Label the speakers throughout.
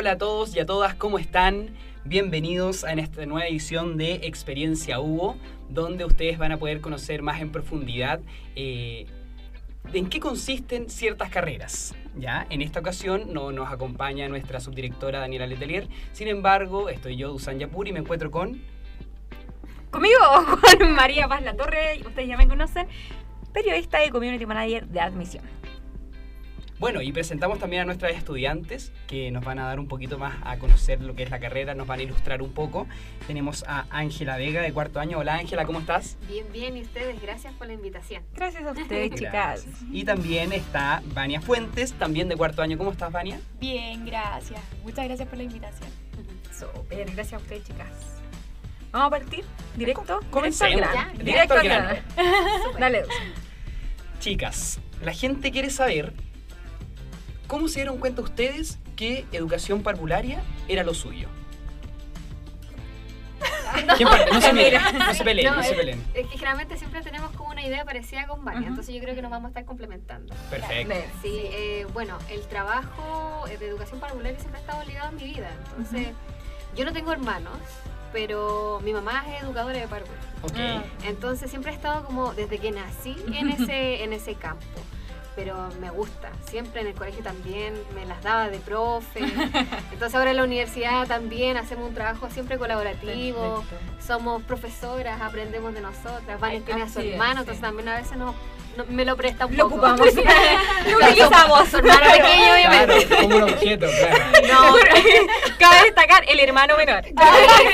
Speaker 1: Hola a todos y a todas, ¿cómo están? Bienvenidos a esta nueva edición de Experiencia Hugo, donde ustedes van a poder conocer más en profundidad eh, en qué consisten ciertas carreras. ¿ya? En esta ocasión no nos acompaña nuestra subdirectora Daniela Letelier, sin embargo, estoy yo, Dusan Yapur, y me encuentro con...
Speaker 2: Conmigo, con María Paz La Torre, ustedes ya me conocen, periodista y community manager de admisión.
Speaker 1: Bueno, y presentamos también a nuestras estudiantes que nos van a dar un poquito más a conocer lo que es la carrera, nos van a ilustrar un poco. Tenemos a Ángela Vega de cuarto año. Hola Ángela, ¿cómo estás?
Speaker 3: Bien, bien, y ustedes, gracias por la invitación.
Speaker 2: Gracias a ustedes, chicas.
Speaker 1: Y también está Vania Fuentes, también de cuarto año. ¿Cómo estás, Vania?
Speaker 4: Bien, gracias. Muchas gracias por la invitación.
Speaker 2: Super, gracias a ustedes, chicas. Vamos a partir directo.
Speaker 1: Comencemos.
Speaker 2: Ya,
Speaker 1: Directo al grano.
Speaker 2: Dale,
Speaker 1: Chicas, la gente quiere saber cómo se dieron cuenta ustedes que educación parvularia era lo suyo. No se miren, no se peleen, no, se
Speaker 3: es-
Speaker 1: peleen.
Speaker 3: Es que generalmente siempre tenemos como una idea parecida con Vania, entonces yo creo que nos vamos a estar complementando.
Speaker 1: Perfecto.
Speaker 3: Sí, eh, bueno, el trabajo eh, de educación parvularia siempre ha estado ligado a mi vida, entonces yo no tengo hermanos, pero mi mamá es educadora de párvulos.
Speaker 1: Ok.
Speaker 3: Entonces siempre he estado como desde que nací en ese, en ese campo. Pero me gusta. Siempre en el colegio también me las daba de profe. Entonces ahora en la universidad también hacemos un trabajo siempre colaborativo. Somos profesoras, aprendemos de nosotras. Vania tiene a su
Speaker 4: es,
Speaker 3: hermano,
Speaker 4: sí.
Speaker 3: entonces también a veces no, no- me lo presta un
Speaker 2: Lo
Speaker 3: poco.
Speaker 2: ocupamos. Lo utilizamos.
Speaker 3: Su hermano pequeño, obviamente.
Speaker 1: Claro, como un objeto, claro.
Speaker 2: No, cabe destacar el hermano menor.
Speaker 3: Sí,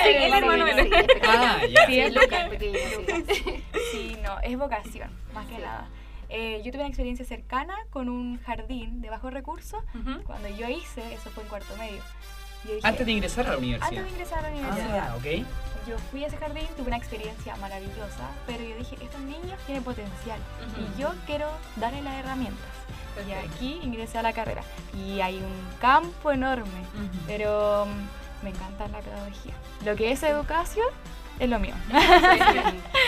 Speaker 2: el hermano
Speaker 3: sí,
Speaker 2: menor.
Speaker 3: sí,
Speaker 1: Ah, ya.
Speaker 3: Sí, Lucas pequeño, sí.
Speaker 4: Sí, no, es vocación, más que nada. Eh, yo tuve una experiencia cercana con un jardín de bajos recursos. Cuando yo hice, eso fue en cuarto medio. Dije,
Speaker 1: Antes de ingresar a la
Speaker 4: antes
Speaker 1: universidad.
Speaker 4: de ingresar a la universidad,
Speaker 1: Ah, ok.
Speaker 4: yo fui a ese jardín, tuve una experiencia maravillosa, pero yo dije, estos niños tienen potencial y yo quiero darles las herramientas. Y aquí ingresé a la carrera y hay un campo enorme, pero mm, me encanta la pedagogía. Lo que es educación es lo mío.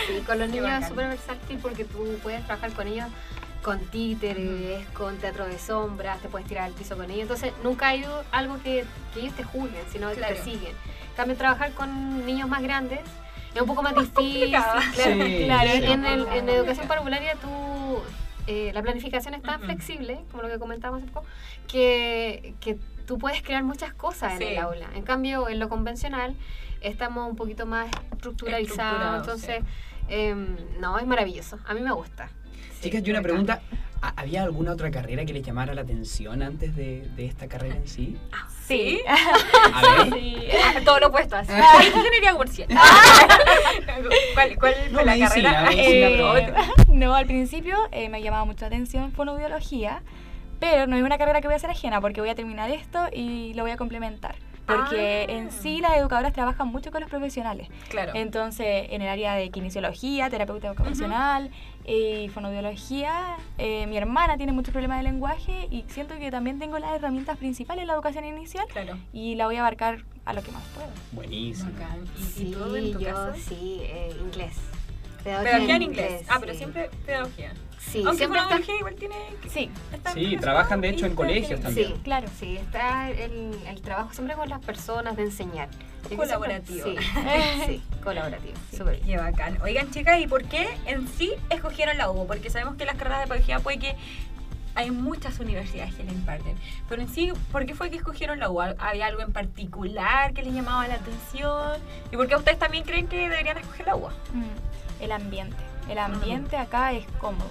Speaker 3: Sí, con los
Speaker 4: Qué
Speaker 3: niños es súper versátil porque tú puedes trabajar con ellos con títeres, con teatro de sombras, te puedes tirar al piso con ellos. Entonces nunca hay algo que, que ellos te juzguen, sino que
Speaker 2: Claro.
Speaker 3: te siguen. En cambio, trabajar con niños más grandes es un poco más difícil.
Speaker 2: complicado.
Speaker 3: Claro,
Speaker 1: Sí,
Speaker 3: claro,
Speaker 1: sí.
Speaker 3: en, el- en educación parvularia tú... eh, la planificación es tan flexible, como lo que comentábamos un poco, que, que tú puedes crear muchas cosas en
Speaker 2: Sí.
Speaker 3: el aula. En cambio, en lo convencional estamos un poquito más estructuralizados,
Speaker 2: Estructurados,
Speaker 3: entonces, em, no, es maravilloso. A mí me gusta.
Speaker 1: Chicas, y una pregunta. ¿ha- ¿Había alguna otra carrera que les llamara la atención antes de, de esta carrera en sí?
Speaker 4: Sí.
Speaker 1: A ver.
Speaker 4: sí.
Speaker 2: Ah, Todo lo opuesto así. Ingeniería comercial. ¿Cuál, cuál
Speaker 1: No,
Speaker 2: fue la
Speaker 1: medicina,
Speaker 2: carrera?
Speaker 1: medicina,
Speaker 4: Eh,
Speaker 1: pero-
Speaker 4: no, al principio eh, me llamaba mucho la atención fonoaudiología, pero no es una carrera que voy a hacer ajena porque voy a terminar esto y lo voy a complementar. Porque
Speaker 2: Ah.
Speaker 4: en sí las educadoras trabajan mucho con los profesionales.
Speaker 2: Claro.
Speaker 4: Entonces, en el área de kinesiología, terapeuta ocupacional y fonoaudiología, eh, mi hermana tiene muchos problemas de lenguaje y siento que también tengo las herramientas principales en la educación inicial
Speaker 2: Claro.
Speaker 4: y la voy a abarcar a lo que más puedo.
Speaker 1: Buenísimo.
Speaker 2: ¿Y,
Speaker 3: Sí,
Speaker 2: y tú en tu
Speaker 3: yo
Speaker 2: caso?
Speaker 3: sí, eh, inglés.
Speaker 2: Pedagogía en inglés. Ah, pero siempre pedagogía.
Speaker 3: Sí,
Speaker 2: Aunque
Speaker 3: siempre está,
Speaker 2: igual tiene...
Speaker 4: Sí,
Speaker 2: está
Speaker 1: Sí, trabajan de hecho en colegios también.
Speaker 3: sí,
Speaker 4: claro.
Speaker 3: sí, está el, el trabajo siempre con las personas de enseñar.
Speaker 2: Colaborativo.
Speaker 3: Sí, sí, colaborativo. Súper bien.
Speaker 2: Qué bacán. Oigan, chicas, ¿y por qué en sí escogieron la UBO? Porque sabemos que las carreras de pedagogía puede que hay muchas universidades que la imparten. Pero en sí, ¿por qué fue que escogieron la UBO? ¿Había algo en particular que les llamaba la atención? ¿Y por qué ustedes también creen que deberían escoger la UBO?
Speaker 4: Mm, El ambiente. El ambiente acá es cómodo.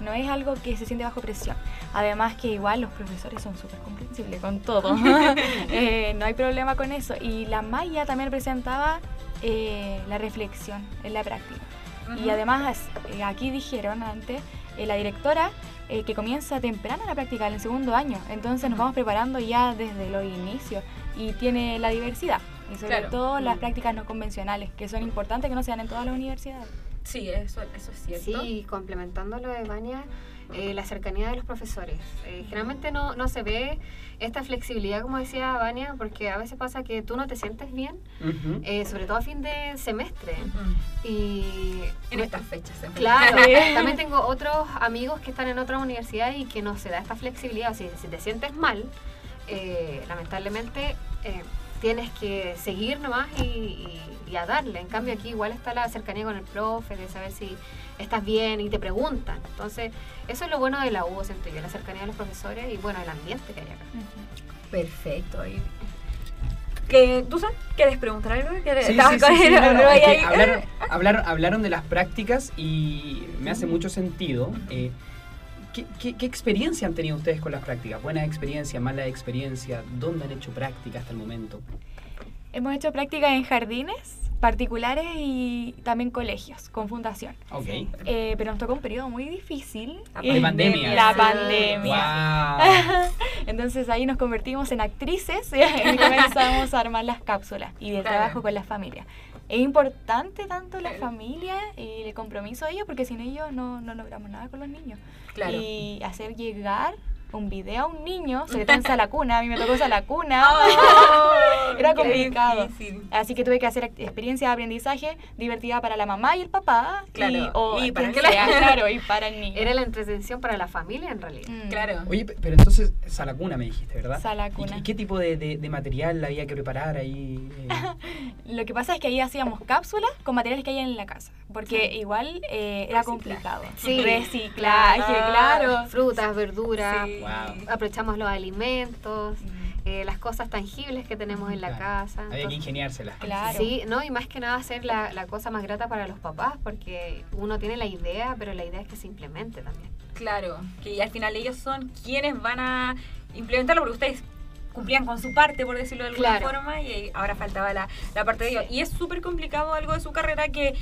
Speaker 4: No es algo que se siente bajo presión. Además que igual los profesores son súper comprensibles con todo. Eh, no hay problema con eso. Y la malla también presentaba eh, la reflexión en la práctica. Y además, eh, aquí dijeron antes eh, la directora eh, que comienza temprano la práctica, en el segundo año. Entonces nos vamos preparando ya desde los inicios y tiene la diversidad. Y sobre
Speaker 2: Claro.
Speaker 4: todo las prácticas no convencionales, que son importantes que no se dan en todas las universidades.
Speaker 2: Sí, eso, eso es cierto.
Speaker 3: Sí, complementando lo de Vania, eh, la cercanía de los profesores. Eh, generalmente no, no se ve esta flexibilidad, como decía Vania, porque a veces pasa que tú no te sientes bien, eh, sobre todo a fin de semestre. Y
Speaker 2: En estas fechas.
Speaker 3: Claro, también tengo otros amigos que están en otra universidad y que no se da esta flexibilidad. O sea, si te sientes mal, eh, lamentablemente eh, tienes que seguir nomás y, y- y a darle. En cambio aquí igual está la cercanía con el profe, de saber si estás bien y te preguntan. Entonces, eso es lo bueno de la U, siento yo, la cercanía de los profesores y bueno, el ambiente que hay acá.
Speaker 2: Perfecto. Y... ¿Que, ¿Tú sabes? ¿Quieres preguntar algo? ¿Quieres-
Speaker 1: Sí,
Speaker 2: estabas
Speaker 1: sí,
Speaker 2: con
Speaker 1: sí, sí,
Speaker 2: él,
Speaker 1: no, no,
Speaker 2: pero
Speaker 1: es que
Speaker 2: ahí-
Speaker 1: hablaron, de las prácticas y me hace mucho sentido. eh, ¿qué, qué, qué experiencia han tenido ustedes con las prácticas? ¿Buena experiencia, mala experiencia? ¿Dónde han hecho práctica hasta el momento?
Speaker 4: Hemos hecho prácticas en jardines particulares y también colegios con fundación.
Speaker 1: Ok.
Speaker 4: Eh, pero nos tocó un periodo muy difícil.
Speaker 2: La
Speaker 1: pandemia.
Speaker 4: La pandemia.
Speaker 1: ¡Wow!
Speaker 4: Entonces ahí nos convertimos en actrices y comenzamos a armar las cápsulas y el trabajo con las familias. Es importante tanto la familia y el compromiso de ellos porque sin ellos no, no logramos nada con los niños.
Speaker 2: Claro.
Speaker 4: Y hacer llegar un video a un niño, sobre todo en la cuna, a mí me tocó la cuna.
Speaker 2: Oh,
Speaker 4: Era complicado.
Speaker 2: difícil.
Speaker 4: Así que tuve que hacer act- experiencia de aprendizaje divertida para la mamá y el papá.
Speaker 2: Claro,
Speaker 4: Y, o
Speaker 2: y para el-
Speaker 4: sea, claro, y para el niño.
Speaker 3: Era la entretención para la familia en realidad.
Speaker 4: Mm.
Speaker 2: Claro.
Speaker 1: Oye, pe- pero entonces, Salacuna me dijiste, ¿verdad?
Speaker 4: Sala
Speaker 1: ¿Y
Speaker 4: cuna.
Speaker 1: qué- ¿Y qué tipo de, de- de material había que preparar ahí? eh?
Speaker 4: Lo que pasa es que ahí hacíamos cápsulas con materiales que hay en la casa, porque igual eh, era complicado.
Speaker 3: Sí.
Speaker 4: Reciclaje,
Speaker 2: Ah.
Speaker 4: claro.
Speaker 3: Frutas, verduras,
Speaker 2: Sí.
Speaker 1: Wow.
Speaker 3: aprovechamos los alimentos, eh, las cosas tangibles que tenemos en la
Speaker 1: Claro.
Speaker 3: casa.
Speaker 1: Había que ingeniárselas.
Speaker 4: Claro.
Speaker 3: Sí, no, y más que nada hacer la, la cosa más grata para los papás, porque uno tiene la idea, pero la idea es que se implemente también.
Speaker 2: Claro, que al final ellos son quienes van a implementarlo porque ustedes cumplían con su parte, por decirlo de alguna
Speaker 3: Claro.
Speaker 2: forma, y ahora faltaba la, la parte de ellos. Y es súper complicado algo de su carrera que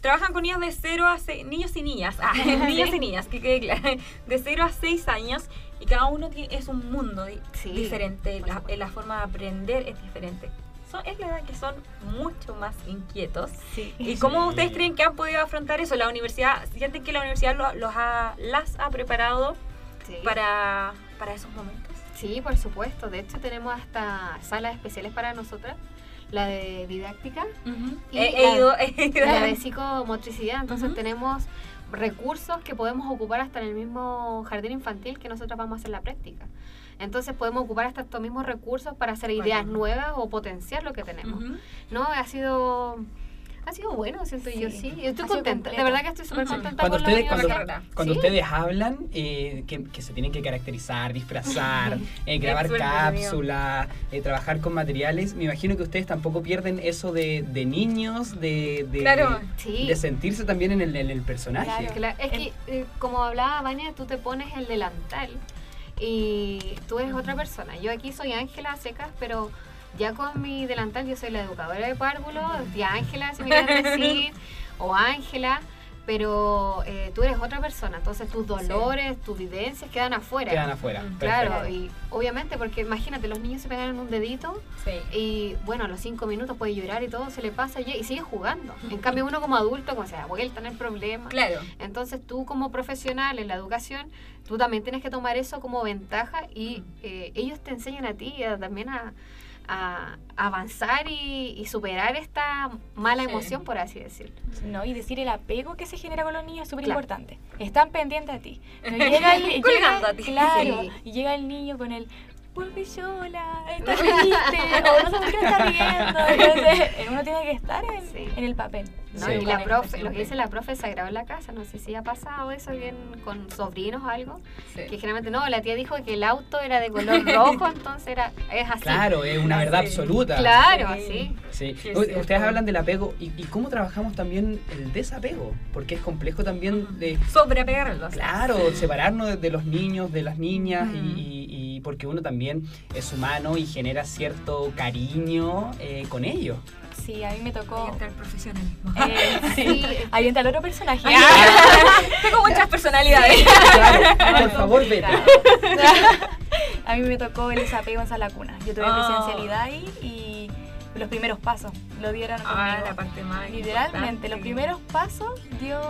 Speaker 2: trabajan con niños de 0 a 6, niños y niñas, ah, niños y niñas, que quede claro, de 0 a 6 años, y cada uno ti- es un mundo
Speaker 3: Sí,
Speaker 2: diferente, la, la forma de aprender es diferente. Son, es la edad que son mucho más inquietos.
Speaker 4: Sí.
Speaker 2: ¿Y cómo
Speaker 1: Sí.
Speaker 2: ustedes creen que han podido afrontar eso? ¿La universidad, sienten que la universidad lo- los ha, las ha preparado
Speaker 3: Sí.
Speaker 2: para, para esos momentos?
Speaker 3: Sí, por supuesto. De hecho, tenemos hasta salas especiales para nosotras, la de didáctica Y
Speaker 2: He,
Speaker 3: la-
Speaker 2: he ido, he ido.
Speaker 3: la de psicomotricidad. Entonces
Speaker 2: Ujú.
Speaker 3: tenemos recursos que podemos ocupar hasta en el mismo jardín infantil que nosotros vamos a hacer la práctica. Entonces podemos ocupar hasta estos mismos recursos para hacer ideas nuevas o potenciar lo que tenemos. No, ha sido ha sido bueno, siento yo,
Speaker 4: Sí.
Speaker 3: estoy
Speaker 4: Ha
Speaker 3: contenta. De verdad que estoy súper
Speaker 2: Ujú.
Speaker 3: contenta
Speaker 1: Cuando
Speaker 3: con la
Speaker 1: ustedes, cuando,
Speaker 3: Sí.
Speaker 1: ustedes hablan eh, que, que se tienen que caracterizar, disfrazar, eh, grabar cápsulas, eh, trabajar con materiales, me imagino que ustedes tampoco pierden eso de, de niños, de, de,
Speaker 2: Claro.
Speaker 3: Sí.
Speaker 1: de sentirse también en el, en el personaje.
Speaker 4: Claro.
Speaker 3: Claro, es que, eh, como hablaba Vania, tú te pones el delantal y tú eres otra persona. Yo aquí soy Ángela Secas, pero ya con mi delantal yo soy la educadora de párvulo, tía Ángela, si me quieres decir, o Ángela, pero eh, tú eres otra persona. Entonces tus dolores, tus vivencias quedan afuera.
Speaker 1: Quedan afuera.
Speaker 2: Mm,
Speaker 3: Claro, y obviamente, porque imagínate, los niños se pegan en un dedito
Speaker 2: Sí.
Speaker 3: y bueno, a los cinco minutos puede llorar y todo, se le pasa y, y sigue jugando. En cambio, uno como adulto, como se da vuelta en el problema.
Speaker 2: Claro.
Speaker 3: Entonces tú como profesional en la educación, tú también tienes que tomar eso como ventaja y
Speaker 2: Ujú.
Speaker 3: eh, ellos te enseñan a ti a- también a, a avanzar y, y superar esta mala
Speaker 2: Sí.
Speaker 3: emoción, por así decirlo.
Speaker 4: ¿no? Y decir el apego que se genera con los niños es súper
Speaker 3: Claro.
Speaker 4: importante. Están pendientes a ti. No llega el, llega-
Speaker 2: a ti.
Speaker 4: Claro,
Speaker 3: Sí.
Speaker 4: y llega el niño con el vuelve sola, está triste, o no sé por qué está riendo. Entonces, uno tiene que estar en,
Speaker 3: Sí.
Speaker 4: en el papel.
Speaker 3: ¿No?
Speaker 1: Sí.
Speaker 3: Y la profe, lo que dice la profe sagrado en la casa, no sé si ha pasado eso bien con sobrinos o algo, que generalmente no, la tía dijo que el auto era de color rojo, entonces era, es así.
Speaker 1: Claro, es una verdad
Speaker 2: Sí.
Speaker 1: absoluta.
Speaker 3: Claro,
Speaker 2: Sí.
Speaker 3: así.
Speaker 1: Sí. Ustedes hablan del apego y, y cómo trabajamos también el desapego, porque es complejo también de,
Speaker 2: Sobrepegarlos.
Speaker 1: claro, separarnos de, de los niños, de las niñas y, y porque uno también es humano y genera cierto cariño eh, con ellos.
Speaker 4: Sí, a mí me
Speaker 2: Ahí
Speaker 4: tocó.
Speaker 2: entra el profesionalismo.
Speaker 4: eh,
Speaker 3: Sí,
Speaker 4: ahí entra el otro personaje.
Speaker 2: Tengo muchas personalidades.
Speaker 1: Claro, por favor, vete.
Speaker 4: A mí me tocó el desapego en Sala Cuna. Yo tuve
Speaker 2: Oh.
Speaker 4: presencialidad ahí y los primeros pasos lo dieron
Speaker 2: Ah,
Speaker 4: conmigo.
Speaker 2: la parte más
Speaker 4: Literalmente, los primeros pasos dio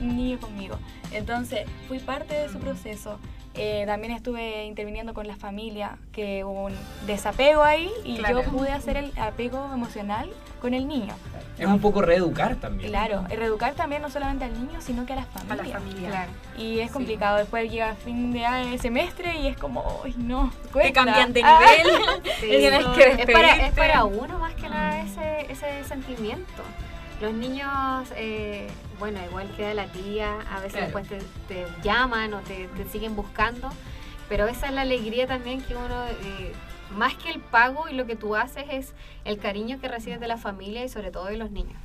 Speaker 4: un niño conmigo. Entonces, fui parte de su proceso. Eh, también estuve interviniendo con la familia, que hubo un desapego ahí y
Speaker 2: Claro.
Speaker 4: yo pude hacer el apego emocional con el niño.
Speaker 1: Es un poco reeducar también.
Speaker 4: Claro, reeducar también no solamente al niño, sino que a las
Speaker 2: A
Speaker 4: familias.
Speaker 2: la familia.
Speaker 3: claro.
Speaker 4: Y es
Speaker 2: Sí.
Speaker 4: complicado, después llega fin de semestre y es como, ¡ay no!
Speaker 2: Te
Speaker 4: cuesta".
Speaker 2: cambian de
Speaker 4: Ah,
Speaker 2: nivel.
Speaker 3: Sí,
Speaker 2: Tienes que
Speaker 3: es, para, es para uno más que nada ese, ese sentimiento. Los niños, eh, bueno, igual queda la tía, a veces
Speaker 2: Claro.
Speaker 3: después te, te llaman o te, te siguen buscando, pero esa es la alegría también que uno, eh, más que el pago y lo que tú haces es el cariño que recibes de la familia y sobre todo de los niños.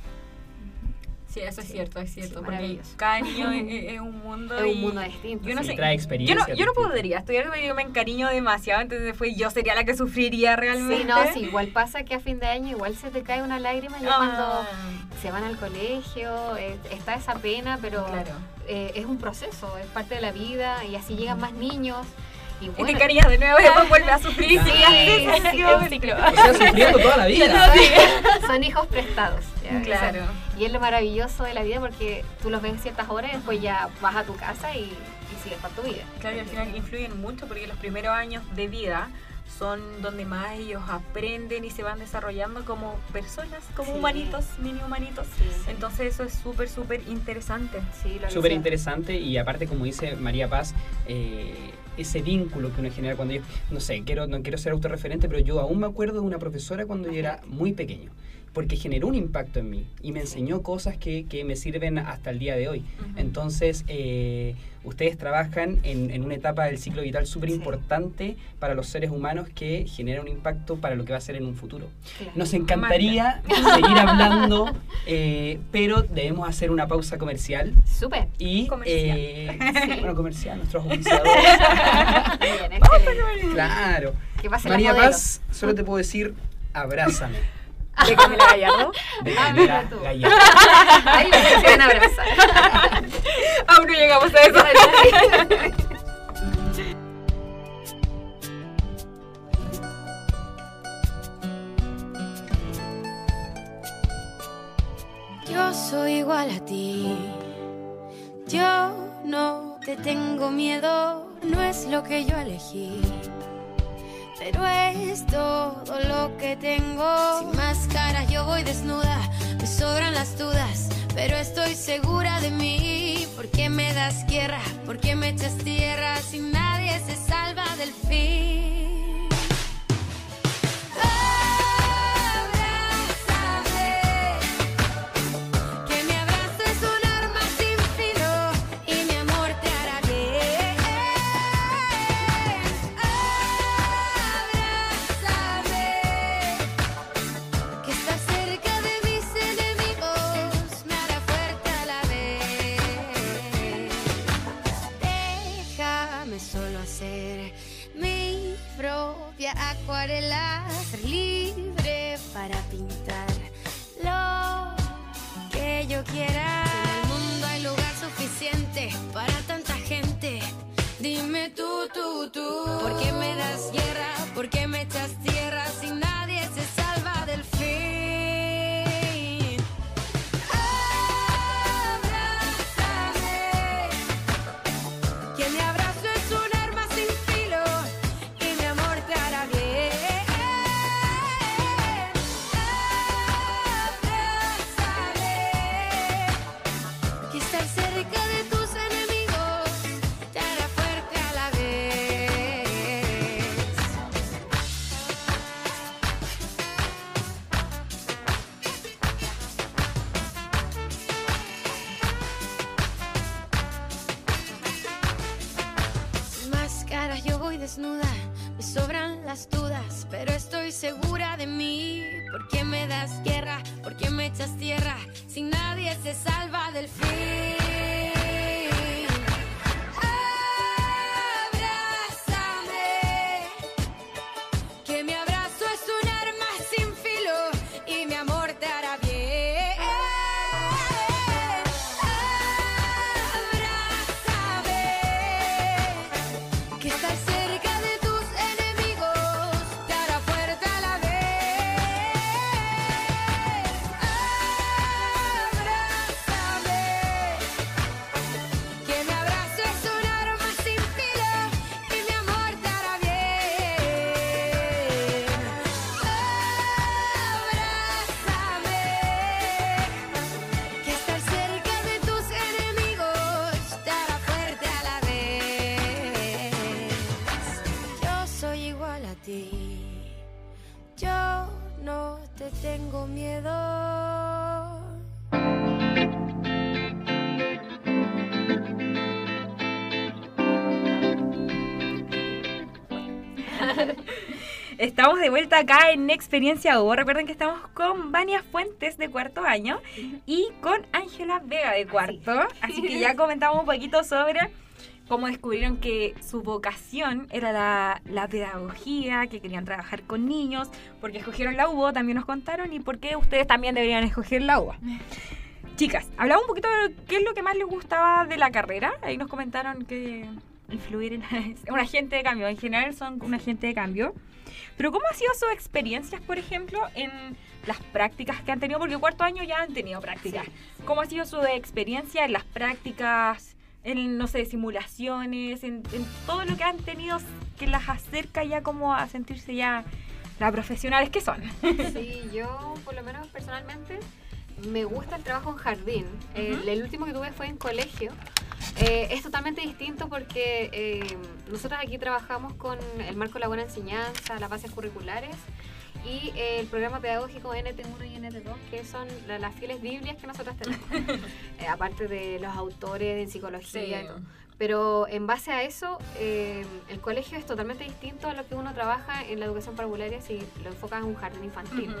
Speaker 2: Sí, eso es cierto, es cierto.
Speaker 3: Sí,
Speaker 2: porque cada niño es, es un mundo.
Speaker 3: Es
Speaker 2: y
Speaker 3: un mundo distinto.
Speaker 2: Yo no
Speaker 1: Sí,
Speaker 2: sé.
Speaker 1: trae
Speaker 2: Yo
Speaker 1: experiencias
Speaker 2: no, yo no podría estudiar porque yo me encariño demasiado, entonces fue, yo sería la que sufriría realmente.
Speaker 3: Sí, no, sí, igual pasa que a fin de año igual se te cae una lágrima ya
Speaker 2: Ah,
Speaker 3: cuando se van al colegio, eh, está esa pena, pero
Speaker 2: Claro.
Speaker 3: eh, es un proceso, es parte de la vida y así llegan más niños. Y
Speaker 2: Y te encariñas de nuevo y después vuelves a sufrir.
Speaker 3: Sí,
Speaker 4: es un ciclo.
Speaker 1: O sea, sufriendo toda la vida.
Speaker 3: son hijos prestados. ya,
Speaker 2: Claro.
Speaker 3: Y es lo maravilloso de la vida porque tú los ves ciertas horas y después ya vas a tu casa y, y sigues con tu vida.
Speaker 2: Claro, y al final influyen mucho porque los primeros años de vida son donde más ellos aprenden y se van desarrollando como personas, como
Speaker 3: Sí.
Speaker 2: humanitos, mini humanitos.
Speaker 3: Sí.
Speaker 2: Entonces eso es súper, súper interesante.
Speaker 3: Sí,
Speaker 1: Súper interesante y aparte, como dice María Paz, eh, ese vínculo que uno genera cuando yo, no sé, quiero, no quiero ser autorreferente, pero yo aún me acuerdo de una profesora cuando yo era muy pequeño, porque generó un impacto en mí y me enseñó cosas que, que me sirven hasta el día de hoy. Entonces, eh, ustedes trabajan en, en una etapa del ciclo vital súper
Speaker 3: Sí.
Speaker 1: importante para los seres humanos que genera un impacto para lo que va a ser en un futuro.
Speaker 3: Claro.
Speaker 1: Nos encantaría seguir hablando, eh, pero debemos hacer una pausa comercial.
Speaker 3: Súper.
Speaker 1: Y,
Speaker 2: Comercial.
Speaker 1: eh,
Speaker 3: Sí.
Speaker 1: bueno, comercial, nuestros auspiciadores.
Speaker 3: Excelente.
Speaker 1: claro.
Speaker 3: Que
Speaker 1: María. Paz, solo te puedo decir, abrázame.
Speaker 4: De Camila Gallardo.
Speaker 1: De
Speaker 3: Ah,
Speaker 1: Camila
Speaker 3: tú.
Speaker 1: Gallardo.
Speaker 3: Ahí abrazar.
Speaker 2: Aún no llegamos a eso.
Speaker 5: Acuarela, libre para pintar lo que yo quiera. En el mundo hay lugar suficiente para tanta gente. Dime tú, tú, tú. ¿Por qué me das segura de
Speaker 2: Estamos de vuelta acá en Experiencia Hugo. Recuerden que estamos con Vania Fuentes de cuarto año y con Ángela Vega de cuarto. Así que ya comentamos un poquito sobre cómo descubrieron que su vocación era la, la pedagogía, que querían trabajar con niños, porque escogieron la UBO, también nos contaron, y por qué ustedes también deberían escoger la UBO. Chicas, hablamos un poquito de qué es lo que más les gustaba de la carrera. Ahí nos comentaron que influir en un agente de cambio. En general son un agente de cambio. Pero ¿cómo ha sido sus experiencias, por ejemplo, en las prácticas que han tenido? Porque cuarto año ya han tenido prácticas. ¿Cómo ha sido su experiencia en las prácticas, en, no sé, simulaciones, en, en todo lo que han tenido que las acerca ya como a sentirse ya las profesionales que son?
Speaker 3: Sí, yo por lo menos personalmente me gusta el trabajo en jardín. el, el último que tuve fue en colegio. Eh, es totalmente distinto porque eh, nosotros aquí trabajamos con el marco de la buena enseñanza, las bases curriculares y eh, el programa pedagógico NT1 y NT2, que son la- las fieles Biblias que nosotros tenemos, Eh, aparte de los autores en psicología. y todo. Pero en base a eso, eh, el colegio es totalmente distinto a lo que uno trabaja en la educación parvularia si lo enfocas en un jardín infantil.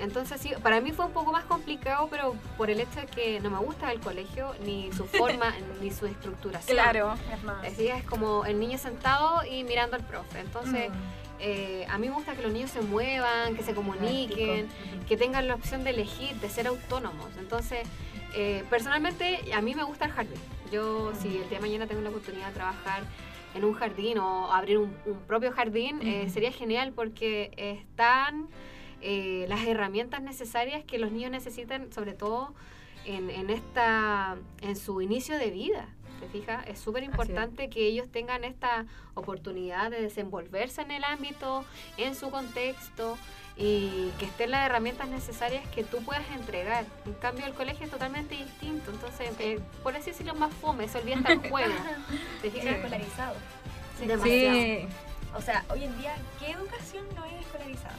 Speaker 3: Entonces sí, para mí fue un poco más complicado, pero por el hecho de que no me gusta el colegio, ni su forma, ni su estructuración.
Speaker 2: Claro, es más.
Speaker 3: Así es como el niño sentado y mirando al profe. Entonces,
Speaker 2: Mm.
Speaker 3: eh, a mí me gusta que los niños se muevan, que se comuniquen, que tengan la opción de elegir, de ser autónomos. Entonces, eh, personalmente, a mí me gusta el jardín. Yo, si el día de mañana tengo la oportunidad de trabajar en un jardín o abrir un, un propio jardín, eh,
Speaker 2: Ujú.
Speaker 3: sería genial porque están eh, las herramientas necesarias que los niños necesitan, sobre todo en, en esta, en su inicio de vida. ¿Te fijas? Es súper importante que ellos tengan esta oportunidad de desenvolverse en el ámbito, en su contexto y que estén las herramientas necesarias que tú puedas entregar. En cambio, el colegio es totalmente distinto. Entonces, eh, por así decirlo, más fome, se olvida el juego. ¿Te
Speaker 4: Es
Speaker 3: fijas?
Speaker 4: escolarizado.
Speaker 3: Demasiado.
Speaker 2: Sí.
Speaker 4: O sea, hoy en día, ¿qué educación no es escolarizada?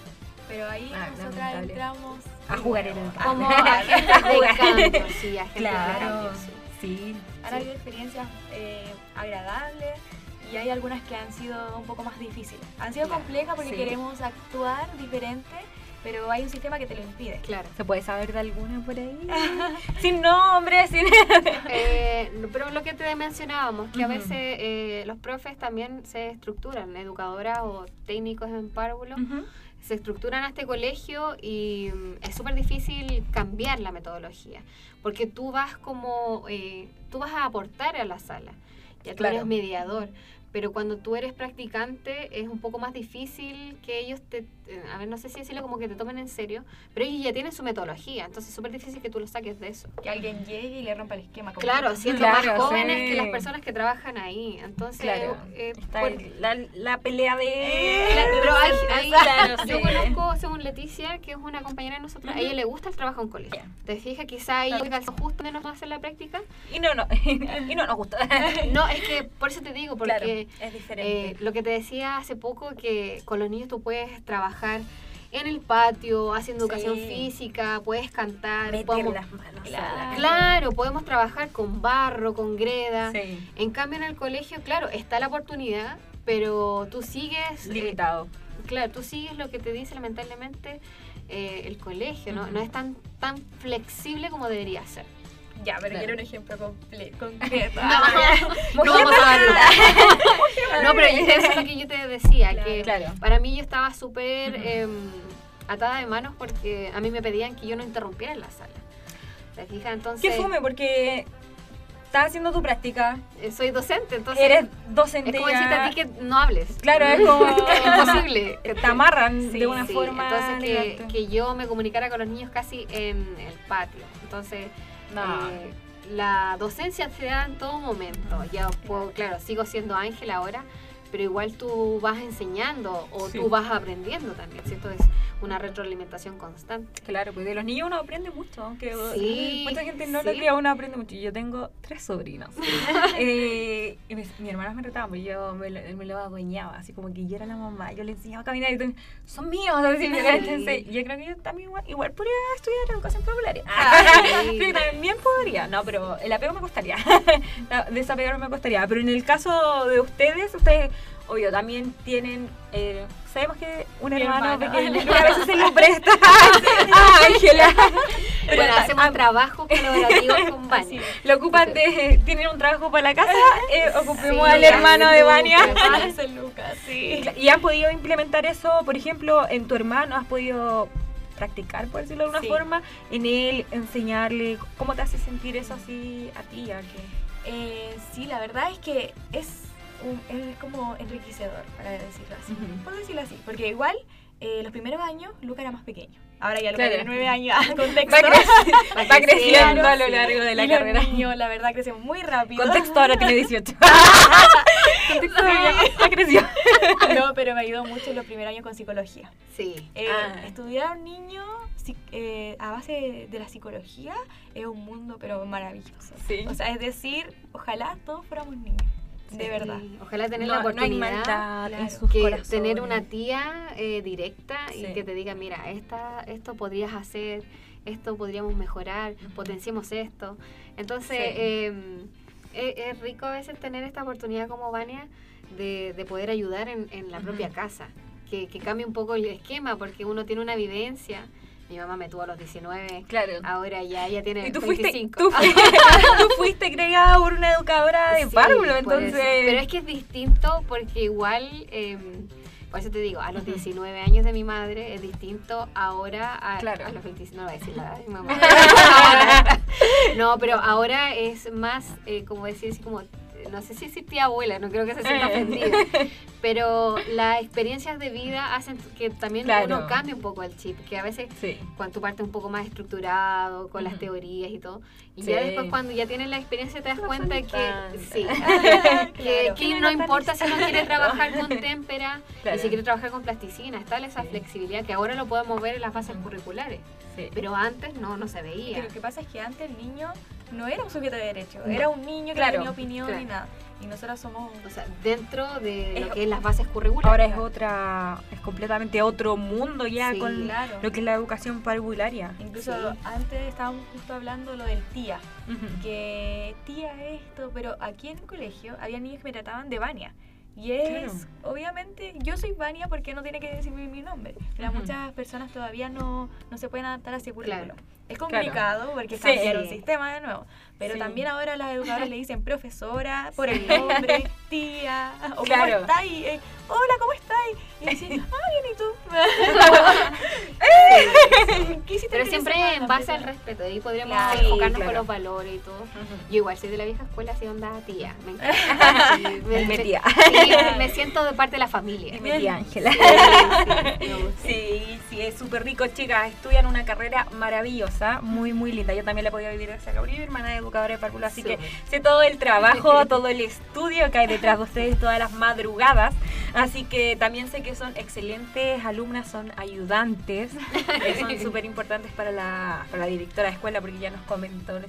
Speaker 4: Pero ahí
Speaker 2: Ah,
Speaker 4: nosotras
Speaker 2: lamentable.
Speaker 4: entramos
Speaker 2: A jugar en el campo.
Speaker 3: Como
Speaker 2: Ah,
Speaker 3: agentes de
Speaker 2: jugar.
Speaker 3: cambio, sí, agentes de
Speaker 2: Claro.
Speaker 3: cambio, sí.
Speaker 2: Sí.
Speaker 4: Han habido experiencias eh, agradables y hay algunas que han sido un poco más difíciles. Han sido
Speaker 3: Claro,
Speaker 4: complejas porque
Speaker 2: sí.
Speaker 4: queremos actuar diferente, pero hay un sistema que te lo impide.
Speaker 3: Claro.
Speaker 2: ¿Se puede saber de alguna por ahí? sin nombre, sin...
Speaker 3: Eh, pero lo que te mencionábamos, que a
Speaker 2: Ujú.
Speaker 3: veces eh, los profes también se estructuran, educadoras o técnicos en párvulo,
Speaker 2: Ujú.
Speaker 3: Se estructuran a este colegio y mm, es súper difícil cambiar la metodología, porque tú vas como, eh, tú vas a aportar a la sala, ya tú
Speaker 2: Claro.
Speaker 3: eres mediador, pero cuando tú eres practicante es un poco más difícil que ellos te, eh, a ver, no sé si decirlo como que te tomen en serio, pero ellos ya tienen su metodología, entonces es súper difícil que tú lo saques de eso.
Speaker 4: Que alguien llegue y le rompa el esquema.
Speaker 3: Claro,
Speaker 4: completo.
Speaker 3: siendo
Speaker 2: Claro,
Speaker 3: más jóvenes
Speaker 2: sí.
Speaker 3: que las personas que trabajan ahí. Entonces,
Speaker 2: Claro.
Speaker 3: eh,
Speaker 2: Está
Speaker 3: por-
Speaker 2: el- la, la pelea de...
Speaker 3: Claro, pero hay, hay-
Speaker 2: Claro,
Speaker 3: yo
Speaker 2: sí.
Speaker 3: conozco, según Leticia, que es una compañera de nosotros, a
Speaker 2: Ujú.
Speaker 3: ella le gusta el trabajo en colegio. ¿Te fijas? Quizá
Speaker 2: Claro.
Speaker 3: calzó justo donde nos va a hacer la práctica.
Speaker 2: Y no, no, y no nos gusta.
Speaker 3: No, es que por eso te digo, porque
Speaker 2: Es diferente.
Speaker 3: eh, lo que te decía hace poco, que con los niños tú puedes trabajar en el patio, haciendo educación física, puedes cantar,
Speaker 2: Meter
Speaker 3: podemos-
Speaker 2: las manos.
Speaker 4: Claro.
Speaker 2: la-
Speaker 3: claro, podemos trabajar con barro, con greda.
Speaker 2: Sí.
Speaker 3: En cambio en el colegio, claro, está la oportunidad, pero tú sigues... eh,
Speaker 2: Limitado.
Speaker 3: claro, tú sigues lo que te dice lamentablemente eh, el colegio, ¿no? No es tan, tan flexible como debería ser.
Speaker 4: Ya, pero
Speaker 2: Claro.
Speaker 4: quiero un ejemplo comple- concreto.
Speaker 3: No, no vamos a darlo. No, pero eso es lo que yo te decía,
Speaker 4: Claro.
Speaker 3: que
Speaker 2: Claro.
Speaker 3: para mí yo estaba súper
Speaker 2: Ujú.
Speaker 3: em, atada de manos porque a mí me pedían que yo no interrumpiera en la sala. ¿Te fijas? Entonces,
Speaker 2: Qué fome, porque estás haciendo tu práctica,
Speaker 3: eh, soy docente, entonces
Speaker 2: eres docente
Speaker 3: es como decirte a ti que no hables.
Speaker 2: Claro, es como...
Speaker 3: es imposible.
Speaker 2: te amarran
Speaker 3: Sí,
Speaker 2: de una
Speaker 3: sí,
Speaker 2: forma
Speaker 3: Entonces, que, que yo me comunicara con los niños casi en el patio. Entonces,
Speaker 2: No.
Speaker 3: eh, la docencia se da en todo momento. Ya puedo, claro, sigo siendo Ángel ahora, pero igual tú vas enseñando o
Speaker 2: Sí.
Speaker 3: tú vas aprendiendo también, ¿cierto? Es una retroalimentación constante.
Speaker 2: Claro, pues de los niños uno aprende mucho, aunque
Speaker 3: Sí,
Speaker 2: mucha gente no
Speaker 3: sí.
Speaker 2: lo crea, uno aprende mucho. Yo tengo tres sobrinos. Eh, y mis hermanas me retaban, porque yo me, lo- me lo adueñaba, así como que yo era la mamá, yo les enseñaba a caminar y todo, son míos, así, pero entonces yo creo que yo también igual, igual podría estudiar educación popular.
Speaker 3: sí.
Speaker 2: Sí, también podría, no, pero el apego me costaría, No, desapegarme me costaría, pero en el caso de ustedes, ustedes obvio, también tienen. eh, sabemos que un hermano,
Speaker 4: hermano.
Speaker 2: pequeño y a veces se lo presta. Ah, Ángela. Pero
Speaker 3: Bueno, hacemos
Speaker 2: ah,
Speaker 3: trabajo colaborativo con Vania.
Speaker 2: Lo ocupan de. Tienen un trabajo para la casa. eh, ocupemos
Speaker 3: Sí,
Speaker 2: al hermano de Vania.
Speaker 4: Lucas, sí.
Speaker 2: ¿Y han podido implementar eso, por ejemplo, en tu hermano? ¿Has podido practicar, por decirlo de alguna
Speaker 4: Sí.
Speaker 2: forma, en él, enseñarle? ¿Cómo te hace sentir eso así a ti? A que...
Speaker 4: Eh, sí, la verdad es que es, un- es como enriquecedor, para decirlo así.
Speaker 2: Ujú.
Speaker 4: Por decirlo así. Porque igual, eh, los primeros años, Luca era más pequeño. Ahora ya Luca
Speaker 2: Claro.
Speaker 4: tiene nueve años. Contexto.
Speaker 2: Va, creci-
Speaker 3: Va
Speaker 2: creciendo a lo largo de la
Speaker 4: y
Speaker 2: carrera.
Speaker 4: niños, la verdad, crecen muy rápido.
Speaker 2: Contexto ahora tiene 18. Contexto ya, creció.
Speaker 4: no, pero me ayudó mucho en los primeros años con psicología.
Speaker 3: Sí.
Speaker 4: Eh,
Speaker 2: Ah.
Speaker 4: Estudiar a un niño eh, a base de la psicología es un mundo, pero maravilloso.
Speaker 2: Sí.
Speaker 4: O sea, es decir, ojalá todos fuéramos niños. De verdad.
Speaker 3: Ojalá tener
Speaker 2: no,
Speaker 3: la
Speaker 2: no hay
Speaker 3: oportunidad
Speaker 2: maldad en sus
Speaker 3: que
Speaker 2: corazones.
Speaker 3: tener una tía eh, directa
Speaker 2: Sí.
Speaker 3: y que te diga, mira, esta, esto podrías hacer, esto podríamos mejorar, potenciemos esto. Entonces,
Speaker 2: Sí.
Speaker 3: eh, es, es rico a veces tener esta oportunidad como Vania de, de poder ayudar en, en la propia casa, que, que cambie un poco el esquema, porque uno tiene una vivencia. Mi mamá me tuvo a los 19,
Speaker 2: Claro.
Speaker 3: ahora ya ella tiene
Speaker 2: Y tú fuiste,
Speaker 3: 25.
Speaker 2: tú, fuiste, tú fuiste creada por una educadora de
Speaker 3: Sí,
Speaker 2: párvulo, entonces...
Speaker 3: Pero es que es distinto porque igual, eh, por eso te digo, a los 19 años de mi madre es distinto ahora a,
Speaker 2: Claro.
Speaker 3: a los 25, no voy a decir la edad de mi mamá. no, pero ahora es más, eh, como decir, así como, no sé si decir tía abuela, no creo que se sienta ofendida, pero las experiencias de vida hacen que también
Speaker 2: Claro.
Speaker 3: uno cambie un poco el chip, que a veces
Speaker 2: Sí.
Speaker 3: cuando tú partes un poco más estructurado con las teorías y todo y
Speaker 2: Sí.
Speaker 3: ya después cuando ya tienes la experiencia te das
Speaker 2: No
Speaker 3: cuenta que
Speaker 2: tantas.
Speaker 3: sí que,
Speaker 4: Claro.
Speaker 3: que no importa si uno quiere trabajar con témpera
Speaker 2: Claro.
Speaker 3: y si quiere trabajar con plasticina está esa
Speaker 2: Sí.
Speaker 3: flexibilidad que ahora lo podemos ver en las bases curriculares
Speaker 2: Sí.
Speaker 3: pero antes no no se
Speaker 4: Que
Speaker 3: veía
Speaker 4: lo que pasa es que antes el niño no era un sujeto de derecho,
Speaker 2: No.
Speaker 4: era un niño que
Speaker 2: Claro,
Speaker 4: no tenía opinión
Speaker 3: claro.
Speaker 4: ni nada. Y nosotros somos
Speaker 3: o sea dentro de lo
Speaker 2: Es-
Speaker 3: que es las bases curriculares
Speaker 2: Ahora es otra, es completamente otro mundo ya
Speaker 3: Sí,
Speaker 2: con
Speaker 4: claro.
Speaker 2: lo que es la educación parvularia.
Speaker 4: Incluso
Speaker 3: Sí.
Speaker 4: antes estábamos justo hablando lo del tía,
Speaker 2: Ujú.
Speaker 4: que tía esto, pero aquí en el colegio había niños que me trataban de Vania. Y es, obviamente, yo soy Vania porque no tiene que decir mi, nombre. Pero
Speaker 2: Ujú.
Speaker 4: muchas personas todavía no, no se pueden adaptar a ese currículo.
Speaker 3: Claro.
Speaker 4: Es complicado porque
Speaker 2: Sí.
Speaker 4: cambiaron el sistema de nuevo. Pero
Speaker 2: Sí.
Speaker 4: también ahora las educadoras le dicen profesora, por el
Speaker 3: Sí.
Speaker 4: nombre, tía, o
Speaker 2: Claro.
Speaker 4: cómo estáis, Eh, hola, ¿cómo estáis? Y dicen, ah, bien, ¿y tú? ¿Qué hiciste
Speaker 3: pero siempre
Speaker 4: semana?
Speaker 3: en base al respeto ahí podríamos
Speaker 4: Claro.
Speaker 3: enfocarnos
Speaker 2: Sí,
Speaker 3: con
Speaker 2: claro.
Speaker 3: los valores y todo
Speaker 2: Ujú.
Speaker 3: yo igual soy de la vieja escuela así onda tía me encanta Sí, me,
Speaker 2: Mi tía.
Speaker 3: sí, me siento de parte de la familia
Speaker 2: Mi tía Ángela.
Speaker 3: Sí, sí, me gusta.
Speaker 2: Sí, sí, es súper rico, chicas. Estudian una carrera maravillosa, muy, muy linda. Yo también la he podido vivir gracias a Gabriel, hermana educadora de párvulo, así que sé todo el trabajo, todo el estudio que hay detrás de ustedes todas las madrugadas. Así que también sé que son excelentes alumnas, son ayudantes, que son súper importantes para la, para la directora de escuela, porque ya nos comentó,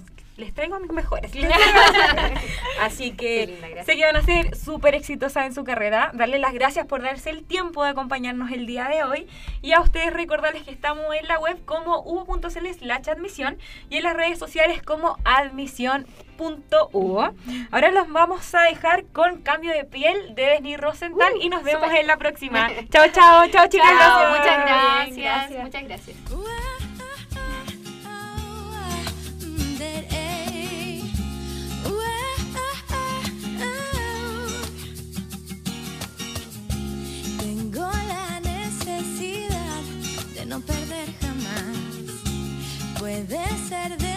Speaker 2: les, traigo a mis mejores. Así que
Speaker 3: linda,
Speaker 2: sé que van a ser súper exitosas en su carrera. Darles las gracias por darse el tiempo de acompañarnos el día de hoy. Y a ustedes recordarles que estamos en la web como uvo.cl slash admisión y en las redes sociales como admisión.uvo. Ahora los vamos a dejar con cambio de piel de Desni Rosenthal y nos vemos en la próxima. Chao, chao, chao chicas.
Speaker 3: Muchas gracias,
Speaker 4: gracias.
Speaker 3: muchas gracias.
Speaker 5: Puede ser debilidad,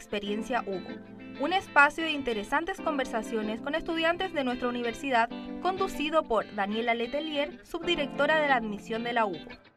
Speaker 6: Experiencia Hugo, un espacio de interesantes conversaciones con estudiantes de nuestra universidad conducido por Daniela Letelier, subdirectora de la admisión de la UBO.